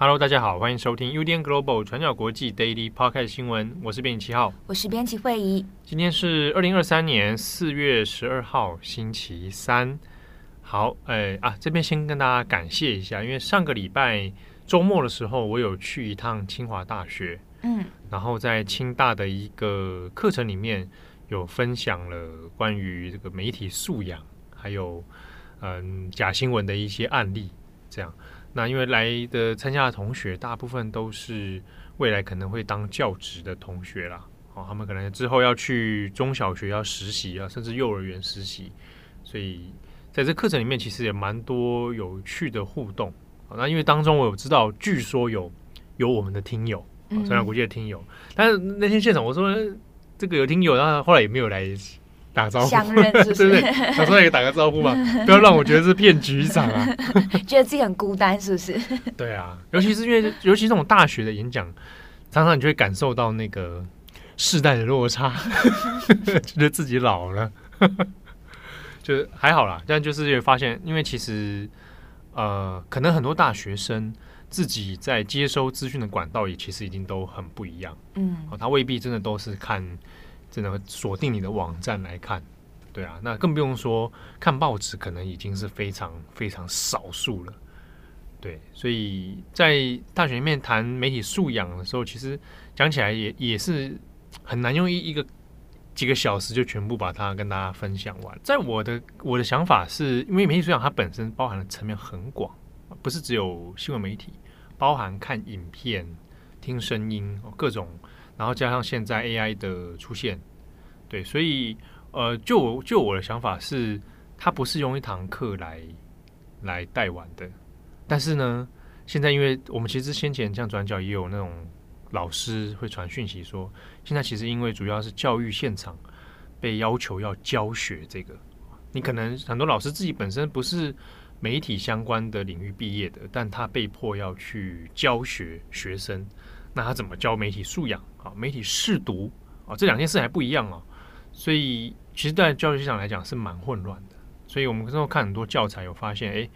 Hello，大家好，欢迎收听 UDN Global 转角国际 Daily Podcast 新闻，我是编辑七号，我是编辑慧仪。今天是二零二三年四月十二号，星期三。好，哎啊，这边先跟大家感谢一下，因为上个礼拜周末的时候，我有去一趟清华大学，嗯，然后在清大的一个课程里面有分享了关于这个媒体素养，还有嗯假新闻的一些案例。这样，那因为来的参加的同学大部分都是未来可能会当教职的同学啦，哦，他们可能之后要去中小学要实习啊，甚至幼儿园实习，所以。在这课程里面，其实也蛮多有趣的互动。那因为当中我有知道，据说有有我们的听友，转角国际的听友。但是那天现场我说这个有听友，然后后来也没有来打招呼，相认是不是？对对，他说也打个招呼嘛，不要让我觉得是骗局一场啊。觉得自己很孤单是不是？对啊，尤其是因为尤其这种大学的演讲，常常你就会感受到那个世代的落差，觉得自己老了。就还好啦，但就是也发现，因为其实呃，可能很多大学生自己在接收资讯的管道也其实已经都很不一样，嗯，哦，他未必真的都是看，真的锁定你的网站来看，对啊，那更不用说看报纸，可能已经是非常非常少数了，对，所以在大学里面谈媒体素养的时候，其实讲起来也也是很难用一一个。几个小时就全部把它跟大家分享完。在我的我的想法是，因为媒体素养它本身包含的层面很广，不是只有新闻媒体，包含看影片、听声音各种，然后加上现在 AI 的出现，对，所以呃，就我就我的想法是，它不是用一堂课来来带完的。但是呢，现在因为我们其实先前像转角也有那种。老师会传讯息说，现在其实因为主要是教育现场被要求要教学，这个你可能很多老师自己本身不是媒体相关的领域毕业的，但他被迫要去教学学生，那他怎么教媒体素养啊？媒体识读啊？这两件事还不一样哦。所以其实，在教育现场来讲是蛮混乱的。所以我们之后看很多教材，有发现，哎。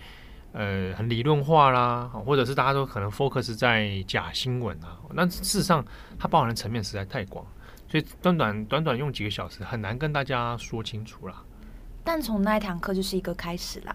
呃，很理论化啦，或者是大家都可能 focus 在假新闻啊，那事实上它包含的层面实在太广，所以短短短短用几个小时很难跟大家说清楚啦。但从那一堂课就是一个开始啦，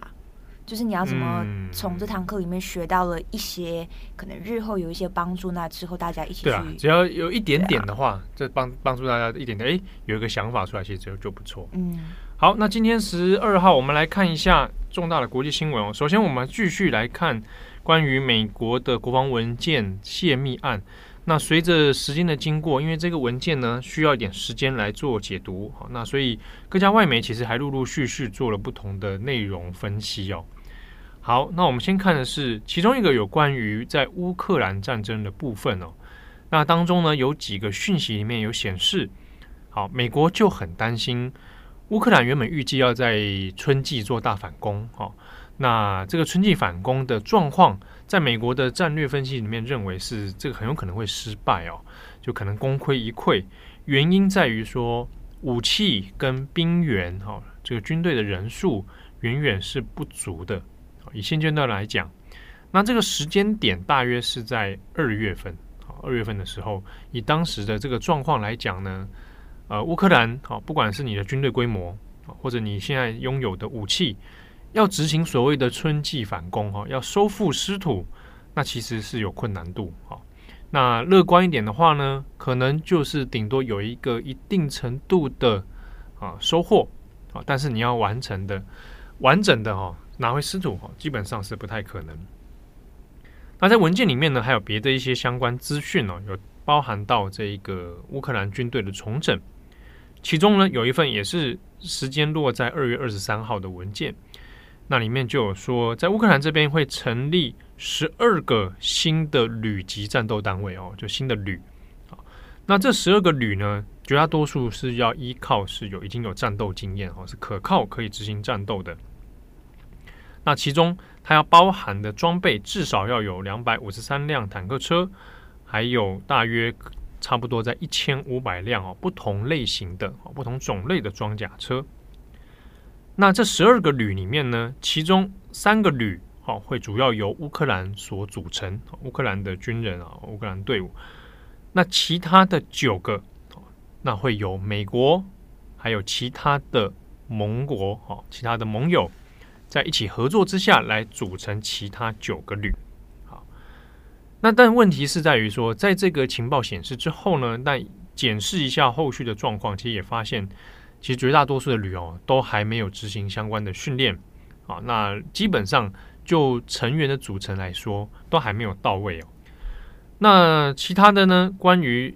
就是你要怎么从这堂课里面学到了一些、嗯、可能日后有一些帮助，那之后大家一起去对啊，只要有一点点的话，这帮帮助大家一点点，哎，有一个想法出来，其实就就不错。嗯。好，那今天十二号，我们来看一下重大的国际新闻哦。首先，我们继续来看关于美国的国防文件泄密案。那随着时间的经过，因为这个文件呢需要一点时间来做解读，好，那所以各家外媒其实还陆陆续续做了不同的内容分析哦。好，那我们先看的是其中一个有关于在乌克兰战争的部分哦。那当中呢有几个讯息里面有显示，好，美国就很担心。乌克兰原本预计要在春季做大反攻，哦，那这个春季反攻的状况，在美国的战略分析里面认为是这个很有可能会失败哦，就可能功亏一篑。原因在于说武器跟兵员，哈，这个军队的人数远远是不足的。以现阶段来讲，那这个时间点大约是在二月份，二月份的时候，以当时的这个状况来讲呢。呃，乌克兰好，不管是你的军队规模，或者你现在拥有的武器，要执行所谓的春季反攻哈，要收复失土，那其实是有困难度。好，那乐观一点的话呢，可能就是顶多有一个一定程度的啊收获啊，但是你要完成的完整的哈拿回失土哈，基本上是不太可能。那在文件里面呢，还有别的一些相关资讯哦，有包含到这一个乌克兰军队的重整。其中呢，有一份也是时间落在二月二十三号的文件，那里面就有说，在乌克兰这边会成立十二个新的旅级战斗单位哦，就新的旅。那这十二个旅呢，绝大多数是要依靠是有已经有战斗经验哦，是可靠可以执行战斗的。那其中它要包含的装备至少要有两百五十三辆坦克车，还有大约差不多在一千五百辆哦不同类型的、不同种类的装甲车。那这十二个旅里面呢，其中三个旅哦会主要由乌克兰所组成，乌克兰的军人啊，乌克兰队伍。那其他的九个，那会有美国，还有其他的盟国，哦，其他的盟友，在一起合作之下来组成其他九个旅。那但问题是在于说，在这个情报显示之后呢，那检视一下后续的状况，其实也发现，其实绝大多数的旅哦，都还没有执行相关的训练。啊，那基本上就成员的组成来说，都还没有到位哦。那其他的呢？关于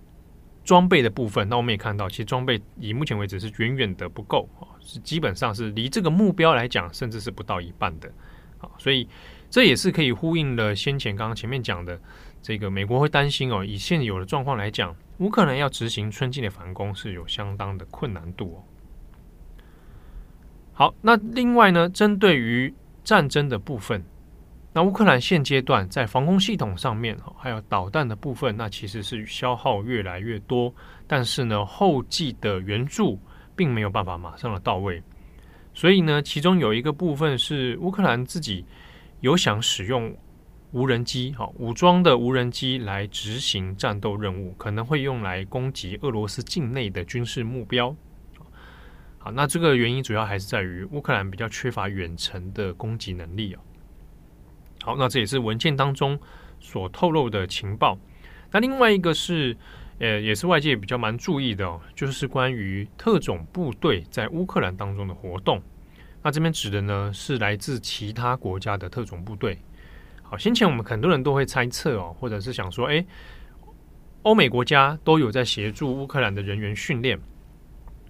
装备的部分，那我们也看到，其实装备以目前为止是远远的不够啊，是基本上是离这个目标来讲，甚至是不到一半的。啊，所以这也是可以呼应了先前刚刚前面讲的这个美国会担心哦，以现有的状况来讲，乌克兰要执行春季的反攻是有相当的困难度哦。好，那另外呢，针对于战争的部分。那乌克兰现阶段在防空系统上面，还有导弹的部分，那其实是消耗越来越多。但是呢，后继的援助并没有办法马上的到位。所以呢，其中有一个部分是乌克兰自己有想使用无人机，哈，武装的无人机来执行战斗任务，可能会用来攻击俄罗斯境内的军事目标。好，那这个原因主要还是在于乌克兰比较缺乏远程的攻击能力啊。好，那这也是文件当中所透露的情报。那另外一个是，呃，也是外界比较蛮注意的哦，就是关于特种部队在乌克兰当中的活动。那这边指的呢，是来自其他国家的特种部队。好，先前我们很多人都会猜测哦，或者是想说，诶，欧美国家都有在协助乌克兰的人员训练，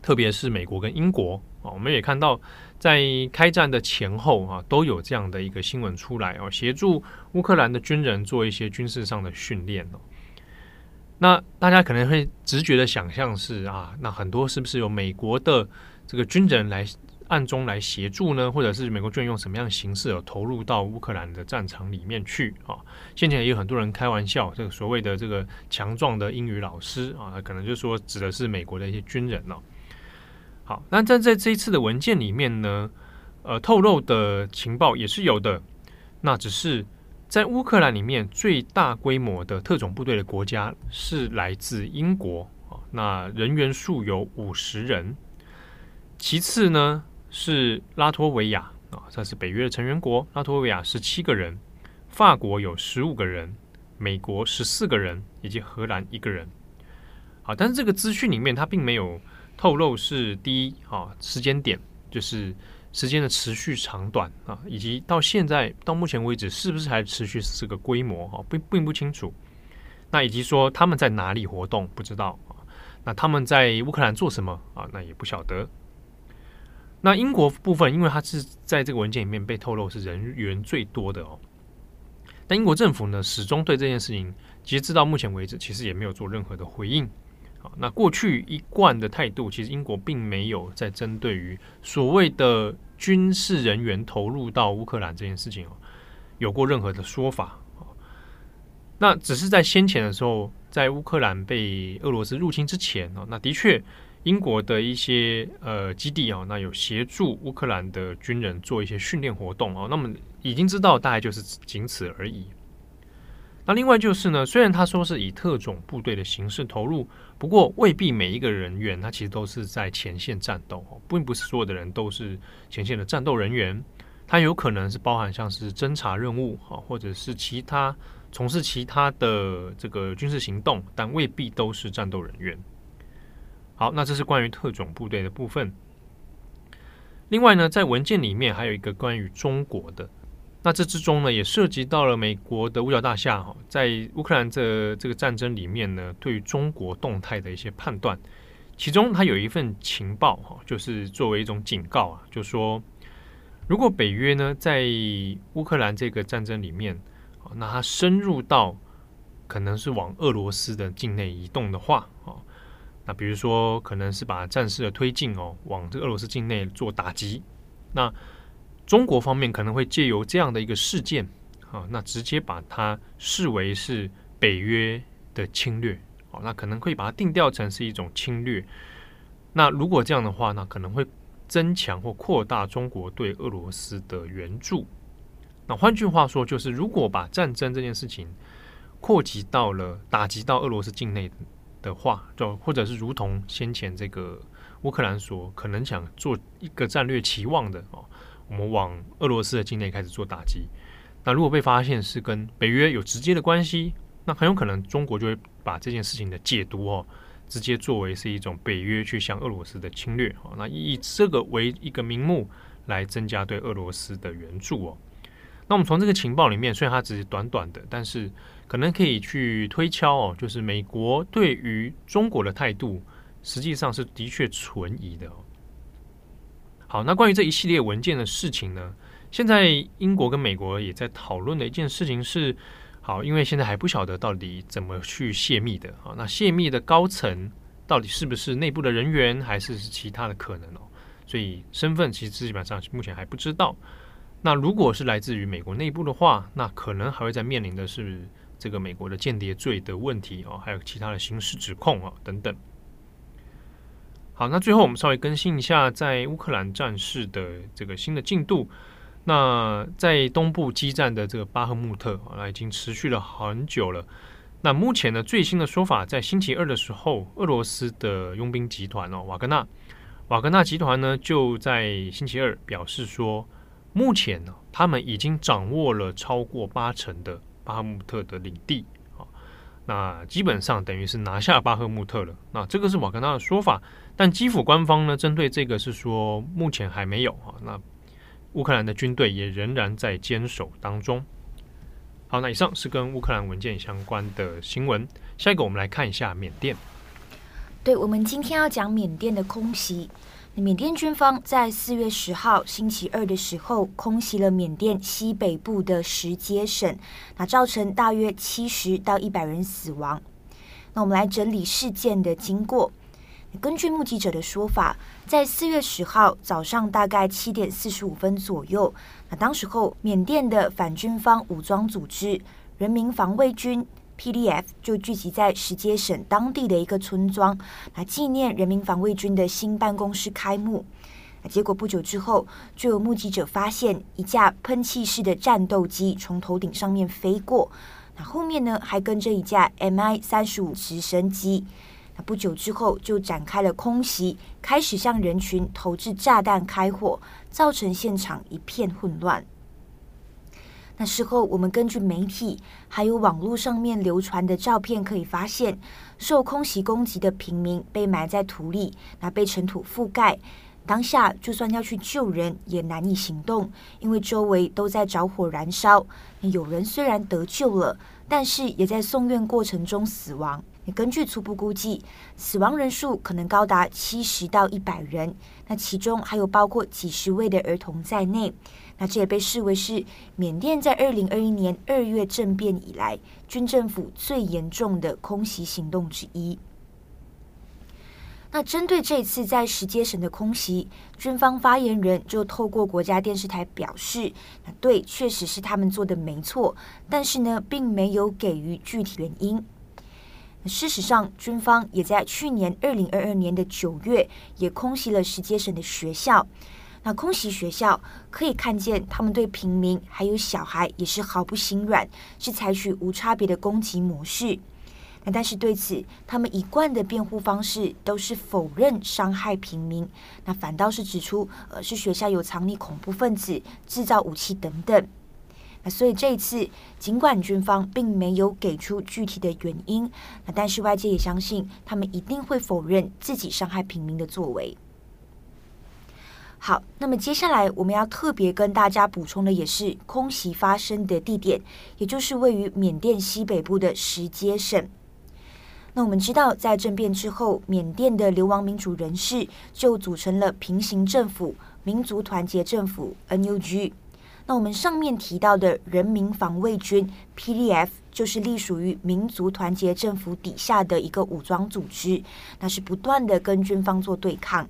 特别是美国跟英国啊，我们也看到。在开战的前后啊，都有这样的一个新闻出来哦，协助乌克兰的军人做一些军事上的训练哦。那大家可能会直觉的想象是啊，那很多是不是有美国的这个军人来暗中来协助呢？或者是美国军人用什么样的形式投入到乌克兰的战场里面去啊？现在也有很多人开玩笑，这个所谓的这个强壮的英语老师啊，可能就说指的是美国的一些军人哦。好，那在在这一次的文件里面呢，呃，透露的情报也是有的。那只是在乌克兰里面最大规模的特种部队的国家是来自英国啊，那人员数有五十人。其次呢是拉脱维亚啊，这是北约的成员国，拉脱维亚十七个人，法国有十五个人，美国十四个人，以及荷兰一个人。好，但是这个资讯里面它并没有。透露是第一啊，时间点就是时间的持续长短啊，以及到现在到目前为止是不是还持续是这个规模啊，并并不清楚。那以及说他们在哪里活动不知道啊，那他们在乌克兰做什么啊？那也不晓得。那英国部分，因为它是在这个文件里面被透露是人员最多的哦，但英国政府呢始终对这件事情，截至到目前为止，其实也没有做任何的回应。好那过去一贯的态度，其实英国并没有在针对于所谓的军事人员投入到乌克兰这件事情哦，有过任何的说法。那只是在先前的时候，在乌克兰被俄罗斯入侵之前哦，那的确英国的一些呃基地哦，那有协助乌克兰的军人做一些训练活动哦，那么已经知道大概就是仅此而已。那另外就是呢，虽然他说是以特种部队的形式投入，不过未必每一个人员他其实都是在前线战斗，并不是所有的人都是前线的战斗人员，他有可能是包含像是侦察任务啊，或者是其他从事其他的这个军事行动，但未必都是战斗人员。好，那这是关于特种部队的部分。另外呢，在文件里面还有一个关于中国的。那这之中呢，也涉及到了美国的五角大厦哈，在乌克兰这这个战争里面呢，对于中国动态的一些判断，其中它有一份情报哈，就是作为一种警告啊，就说如果北约呢在乌克兰这个战争里面，那它深入到可能是往俄罗斯的境内移动的话啊，比如说可能是把战事的推进哦，往这个俄罗斯境内做打击，那。中国方面可能会借由这样的一个事件啊，那直接把它视为是北约的侵略，哦，那可能会把它定调成是一种侵略。那如果这样的话，那可能会增强或扩大中国对俄罗斯的援助。那换句话说，就是如果把战争这件事情扩及到了打击到俄罗斯境内的话，就或者是如同先前这个乌克兰所可能想做一个战略期望的哦。我们往俄罗斯的境内开始做打击，那如果被发现是跟北约有直接的关系，那很有可能中国就会把这件事情的解读哦，直接作为是一种北约去向俄罗斯的侵略哦，那以这个为一个名目来增加对俄罗斯的援助哦。那我们从这个情报里面，虽然它只是短短的，但是可能可以去推敲哦，就是美国对于中国的态度，实际上是的确存疑的。好，那关于这一系列文件的事情呢，现在英国跟美国也在讨论的一件事情是，好，因为现在还不晓得到底怎么去泄密的啊。那泄密的高层到底是不是内部的人员，还是其他的可能哦？所以身份其实基本上目前还不知道。那如果是来自于美国内部的话，那可能还会在面临的是这个美国的间谍罪的问题哦，还有其他的刑事指控啊等等。好，那最后我们稍微更新一下在乌克兰战事的这个新的进度。那在东部激战的这个巴赫穆特啊，已经持续了很久了。那目前呢，最新的说法，在星期二的时候，俄罗斯的佣兵集团哦，瓦格纳，瓦格纳集团呢，就在星期二表示说，目前呢，他们已经掌握了超过八成的巴赫穆特的领地啊。那基本上等于是拿下巴赫穆特了。那这个是瓦格纳的说法，但基辅官方呢，针对这个是说目前还没有啊。那乌克兰的军队也仍然在坚守当中。好，那以上是跟乌克兰文件相关的新闻。下一个我们来看一下缅甸。对，我们今天要讲缅甸的空袭。缅甸军方在四月十号星期二的时候空袭了缅甸西北部的石阶省，那造成大约七十到一百人死亡。那我们来整理事件的经过。根据目击者的说法，在四月十号早上大概七点四十五分左右，那当时候缅甸的反军方武装组织人民防卫军。PDF 就聚集在石阶省当地的一个村庄，来纪念人民防卫军的新办公室开幕。结果不久之后，就有目击者发现一架喷气式的战斗机从头顶上面飞过，那后面呢还跟着一架 MI 三十五直升机。那不久之后就展开了空袭，开始向人群投掷炸弹开火，造成现场一片混乱。那时候，我们根据媒体还有网络上面流传的照片可以发现，受空袭攻击的平民被埋在土里，那被尘土覆盖。当下就算要去救人也难以行动，因为周围都在着火燃烧。有人虽然得救了，但是也在送院过程中死亡。根据初步估计，死亡人数可能高达七十到一百人，那其中还有包括几十位的儿童在内。那这也被视为是缅甸在二零二一年二月政变以来军政府最严重的空袭行动之一。那针对这次在石阶省的空袭，军方发言人就透过国家电视台表示：“那对，确实是他们做的没错，但是呢，并没有给予具体原因。”事实上，军方也在去年二零二二年的九月也空袭了石阶省的学校。那空袭学校可以看见，他们对平民还有小孩也是毫不心软，是采取无差别的攻击模式。那但是对此，他们一贯的辩护方式都是否认伤害平民，那反倒是指出，呃，是学校有藏匿恐怖分子、制造武器等等。那所以这一次，尽管军方并没有给出具体的原因，那但是外界也相信，他们一定会否认自己伤害平民的作为。好，那么接下来我们要特别跟大家补充的也是空袭发生的地点，也就是位于缅甸西北部的石阶省。那我们知道，在政变之后，缅甸的流亡民主人士就组成了平行政府——民族团结政府 （NUG）。那我们上面提到的人民防卫军 （PDF） 就是隶属于民族团结政府底下的一个武装组织，那是不断的跟军方做对抗。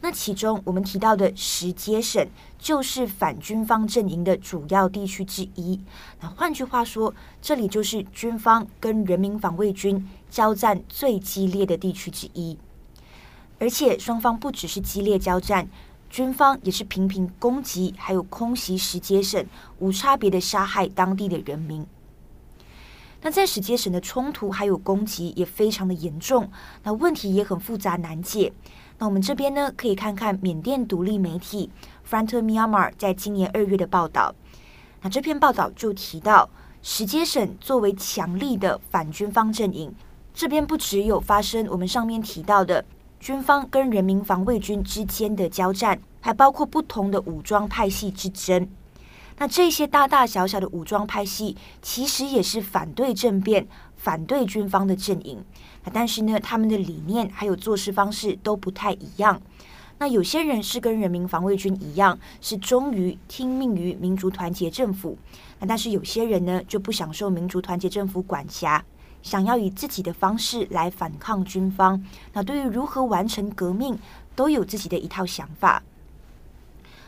那其中我们提到的石阶省就是反军方阵营的主要地区之一。那换句话说，这里就是军方跟人民防卫军交战最激烈的地区之一。而且双方不只是激烈交战，军方也是频频攻击，还有空袭石阶省，无差别的杀害当地的人民。那在石阶省的冲突还有攻击也非常的严重，那问题也很复杂难解。那我们这边呢，可以看看缅甸独立媒体 Front Myanmar 在今年二月的报道。那这篇报道就提到，石阶省作为强力的反军方阵营，这边不只有发生我们上面提到的军方跟人民防卫军之间的交战，还包括不同的武装派系之争。那这些大大小小的武装派系，其实也是反对政变、反对军方的阵营。那但是呢，他们的理念还有做事方式都不太一样。那有些人是跟人民防卫军一样，是忠于听命于民族团结政府。那但是有些人呢，就不享受民族团结政府管辖，想要以自己的方式来反抗军方。那对于如何完成革命，都有自己的一套想法。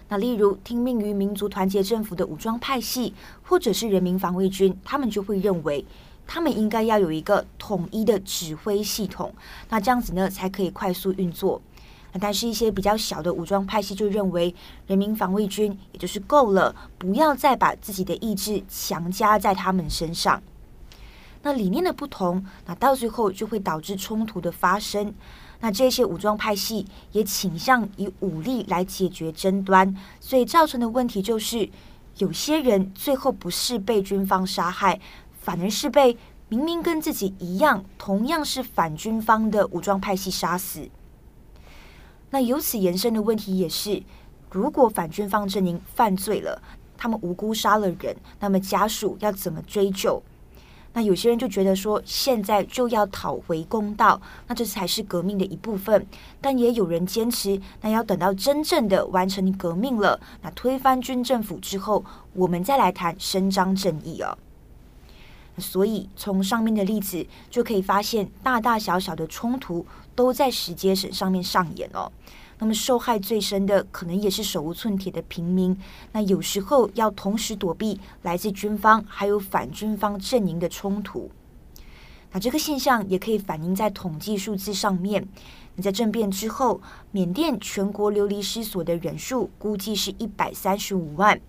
那例如听命于民族团结政府的武装派系，或者是人民防卫军，他们就会认为。他们应该要有一个统一的指挥系统，那这样子呢才可以快速运作。但是，一些比较小的武装派系就认为，人民防卫军也就是够了，不要再把自己的意志强加在他们身上。那理念的不同，那到最后就会导致冲突的发生。那这些武装派系也倾向以武力来解决争端，所以造成的问题就是，有些人最后不是被军方杀害。反而是被明明跟自己一样，同样是反军方的武装派系杀死。那由此延伸的问题也是：如果反军方阵营犯罪了，他们无辜杀了人，那么家属要怎么追究？那有些人就觉得说，现在就要讨回公道，那这才是革命的一部分。但也有人坚持，那要等到真正的完成革命了，那推翻军政府之后，我们再来谈伸张正义哦。所以，从上面的例子就可以发现，大大小小的冲突都在石阶省上面上演哦。那么，受害最深的可能也是手无寸铁的平民。那有时候要同时躲避来自军方还有反军方阵营的冲突。那这个现象也可以反映在统计数字上面。你在政变之后，缅甸全国流离失所的人数估计是一百三十五万。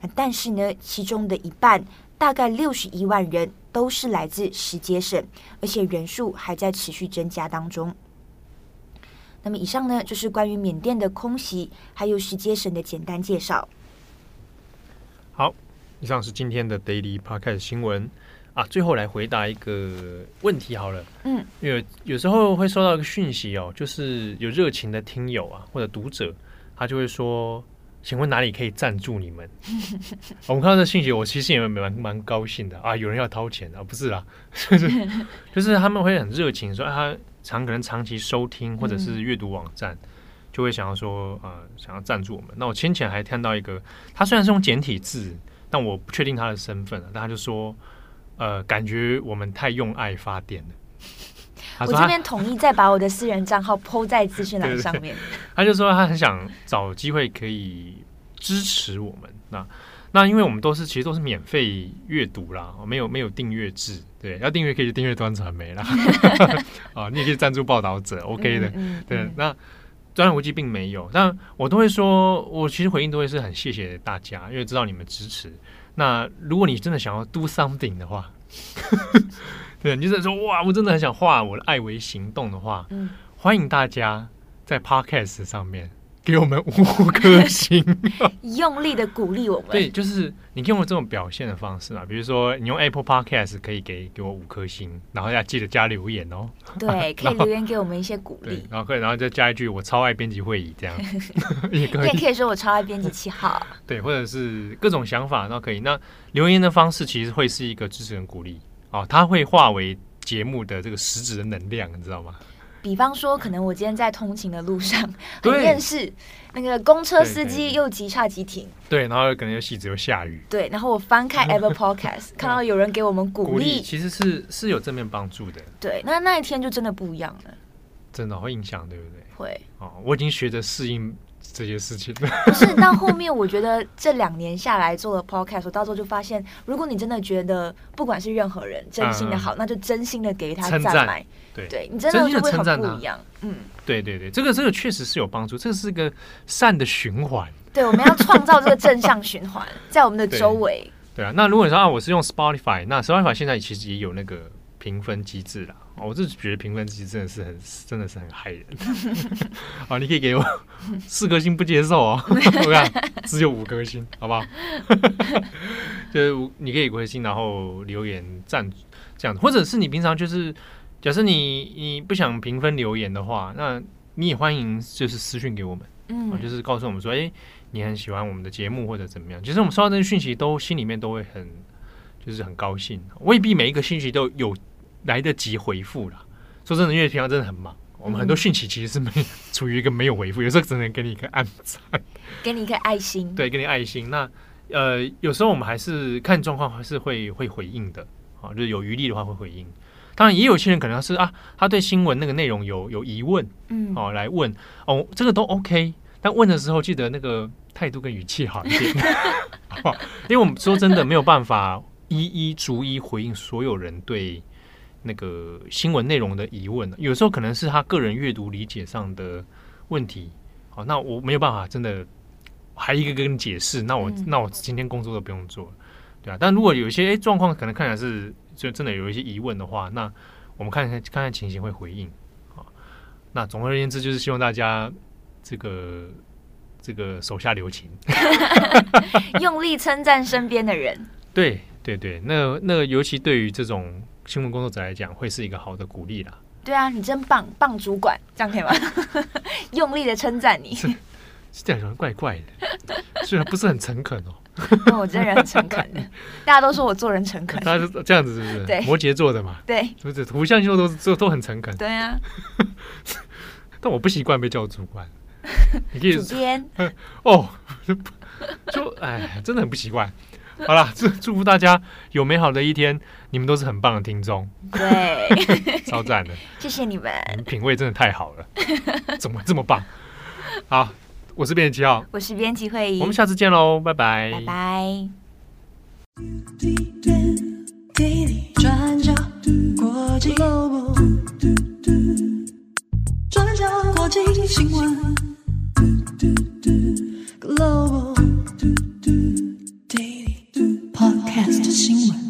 那但是呢，其中的一半。大概六十一万人都是来自石阶省，而且人数还在持续增加当中。那么以上呢，就是关于缅甸的空袭还有石阶省的简单介绍。好，以上是今天的 Daily Podcast 新闻啊。最后来回答一个问题好了，嗯，因为有时候会收到一个讯息哦，就是有热情的听友啊或者读者，他就会说。请问哪里可以赞助你们？我们看到这信息，我其实也蛮蛮高兴的啊！有人要掏钱啊？不是啦，就是就是他们会很热情，说他长可能长期收听或者是阅读网站，就会想要说呃想要赞助我们。那我先前还看到一个，他虽然是用简体字，但我不确定他的身份了，但他就说呃感觉我们太用爱发电了。我这边同意再把我的私人账号 po 在资讯栏上面。他就说他很想找机会可以支持我们。那那因为我们都是其实都是免费阅读啦，没有没有订阅制。对，要订阅可以订阅端传媒啦。啊，你也可以赞助报道者，OK 的。嗯嗯、对，那专栏无忌并没有，但我都会说，我其实回应都会是很谢谢大家，因为知道你们支持。那如果你真的想要 do something 的话。对，你就是说哇，我真的很想化我的爱为行动的话，嗯，欢迎大家在 Podcast 上面给我们五颗 星，用力的鼓励我们。对，就是你可以用这种表现的方式啊，比如说你用 Apple Podcast 可以给给我五颗星，然后要记得加留言哦。对，可以留言给我们一些鼓励，然后可以，然后再加一句我超爱编辑会议这样。也可以，也可以说我超爱编辑七号。对，或者是各种想法都可以。那留言的方式其实会是一个支持跟鼓励。哦，它会化为节目的这个实质的能量，你知道吗？比方说，可能我今天在通勤的路上 很厌世，那个公车司机又急刹急停，对，然后可能又戏子又下雨，对，然后我翻开 Apple Podcast，看到有人给我们鼓励，其实是是有正面帮助的。对，那那一天就真的不一样了，真的会影响，对不对？会。哦，我已经学着适应这些事情。不是到后面，我觉得这两年下来做了 podcast，我到时候就发现，如果你真的觉得不管是任何人真心的好，嗯、那就真心的给他赞美。对，对你真的就会很不一样。嗯，对对对，这个这个确实是有帮助，这个是个善的循环。对，我们要创造这个正向循环在我们的周围。对啊，那如果你说啊，我是用 Spotify，那 Spotify 现在其实也有那个评分机制啦。我就是觉得评分其实真的是很，真的是很害人。好，你可以给我 四颗星不接受哦，我看只有五颗星，好不好？就是你可以回星，然后留言赞这样子，或者是你平常就是假设你你不想评分留言的话，那你也欢迎就是私讯给我们，嗯，就是告诉我们说，哎、欸。你很喜欢我们的节目或者怎么样？其实我们收到这些讯息，都心里面都会很，就是很高兴。未必每一个讯息都有来得及回复了。说真的，因为平常真的很忙，我们很多讯息其实是没处于一个没有回复，有时候只能给你一个暗赞，给你一个爱心。对，给你爱心。那呃，有时候我们还是看状况，还是会会回应的。啊，就是有余力的话会回应。当然，也有些人可能是啊，他对新闻那个内容有有疑问，嗯，哦，来问哦，这个都 OK。但问的时候，记得那个态度跟语气好一点？因为我们说真的没有办法一一逐一回应所有人对那个新闻内容的疑问，有时候可能是他个人阅读理解上的问题。好，那我没有办法真的还一个个跟你解释，那我那我今天工作都不用做，对啊。但如果有一些诶状况，可能看起来是就真的有一些疑问的话，那我们看看看看情形会回应。好，那总而言之，就是希望大家。这个这个手下留情，用力称赞身边的人。对对对，那那尤其对于这种新闻工作者来讲，会是一个好的鼓励啦。对啊，你真棒，棒主管，这样可以吗？用力的称赞你，是这样说怪怪的，虽然不是很诚恳哦。那我这人很诚恳的，大家都说我做人诚恳。大家这样子是不是？对，摩羯座的嘛。对，不是土象星座都都都很诚恳。对啊，但我不习惯被叫主管。你可以主编哦，就哎，真的很不习惯。好了，祝 祝福大家有美好的一天。你们都是很棒的听众，对，超赞的，谢谢你们，品味真的太好了，怎么会这么棒？好，我是编辑七号，我是编辑会议，我们下次见喽，拜拜，拜拜。滴滴转角国际 g l o b a，转角国际新闻，Global。hands to sing.